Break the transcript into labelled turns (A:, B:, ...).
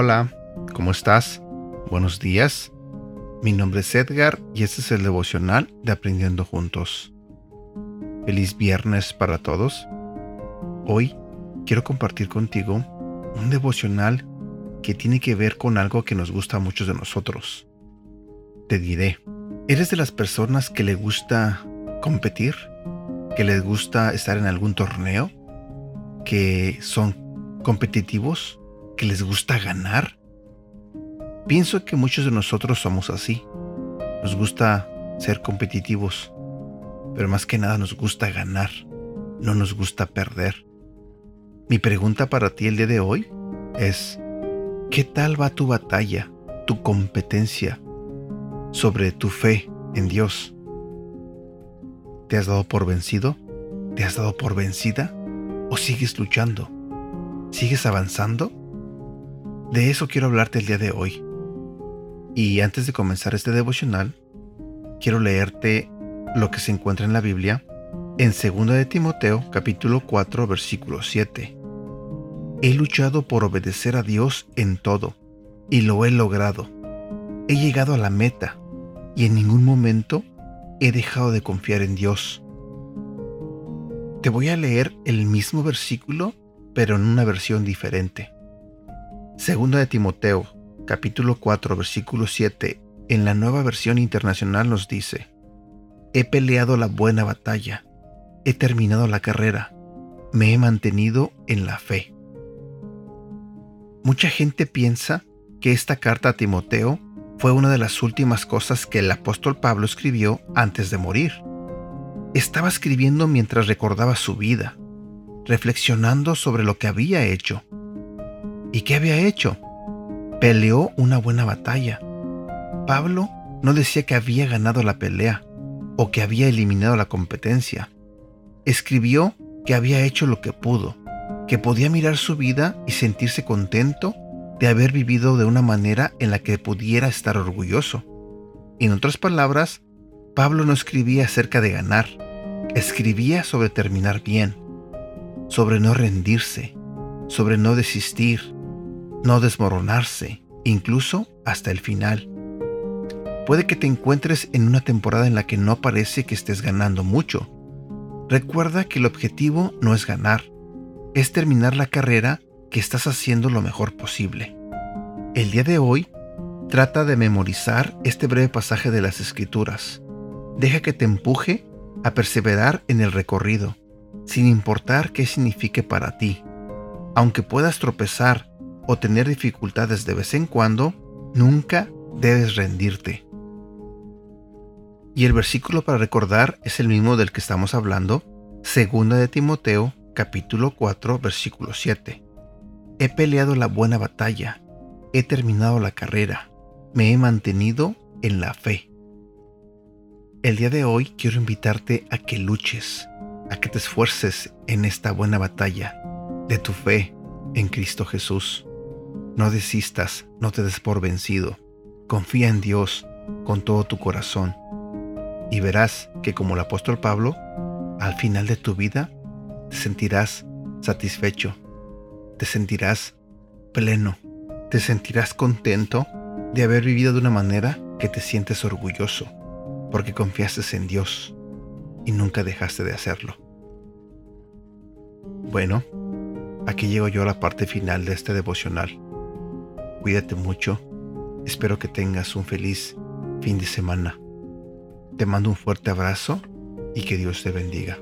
A: Hola, ¿cómo estás? Buenos días. Mi nombre es Edgar y este es el devocional de Aprendiendo Juntos. Feliz viernes para todos. Hoy quiero compartir contigo un devocional que tiene que ver con algo que nos gusta a muchos de nosotros. Te diré, ¿eres de las personas que le gusta competir? ¿Que les gusta estar en algún torneo? ¿Que son competitivos? ¿Que les gusta ganar? Pienso que muchos de nosotros somos así. Nos gusta ser competitivos, pero más que nada nos gusta ganar, no nos gusta perder. Mi pregunta para ti el día de hoy es, ¿qué tal va tu batalla, tu competencia sobre tu fe en Dios? ¿Te has dado por vencido? ¿Te has dado por vencida? ¿O sigues luchando? ¿Sigues avanzando? De eso quiero hablarte el día de hoy. Y antes de comenzar este devocional, quiero leerte lo que se encuentra en la Biblia en 2 de Timoteo capítulo 4 versículo 7. He luchado por obedecer a Dios en todo y lo he logrado. He llegado a la meta y en ningún momento he dejado de confiar en Dios. Te voy a leer el mismo versículo, pero en una versión diferente. Segunda de Timoteo, capítulo 4, versículo 7, en la nueva versión internacional nos dice, He peleado la buena batalla, he terminado la carrera, me he mantenido en la fe. Mucha gente piensa que esta carta a Timoteo fue una de las últimas cosas que el apóstol Pablo escribió antes de morir. Estaba escribiendo mientras recordaba su vida, reflexionando sobre lo que había hecho. ¿Y qué había hecho? Peleó una buena batalla. Pablo no decía que había ganado la pelea o que había eliminado la competencia. Escribió que había hecho lo que pudo, que podía mirar su vida y sentirse contento de haber vivido de una manera en la que pudiera estar orgulloso. En otras palabras, Pablo no escribía acerca de ganar, escribía sobre terminar bien, sobre no rendirse, sobre no desistir, no desmoronarse, incluso hasta el final. Puede que te encuentres en una temporada en la que no parece que estés ganando mucho. Recuerda que el objetivo no es ganar, es terminar la carrera que estás haciendo lo mejor posible. El día de hoy, trata de memorizar este breve pasaje de las Escrituras. Deja que te empuje a perseverar en el recorrido, sin importar qué signifique para ti. Aunque puedas tropezar o tener dificultades de vez en cuando, nunca debes rendirte. Y el versículo para recordar es el mismo del que estamos hablando, segunda de Timoteo, capítulo 4, versículo 7. He peleado la buena batalla, he terminado la carrera, me he mantenido en la fe. El día de hoy quiero invitarte a que luches, a que te esfuerces en esta buena batalla de tu fe en Cristo Jesús. No desistas, no te des por vencido. Confía en Dios con todo tu corazón y verás que como el apóstol Pablo, al final de tu vida te sentirás satisfecho te sentirás pleno, te sentirás contento de haber vivido de una manera que te sientes orgulloso, porque confiaste en Dios y nunca dejaste de hacerlo. Bueno, aquí llego yo a la parte final de este devocional. Cuídate mucho, espero que tengas un feliz fin de semana. Te mando un fuerte abrazo y que Dios te bendiga.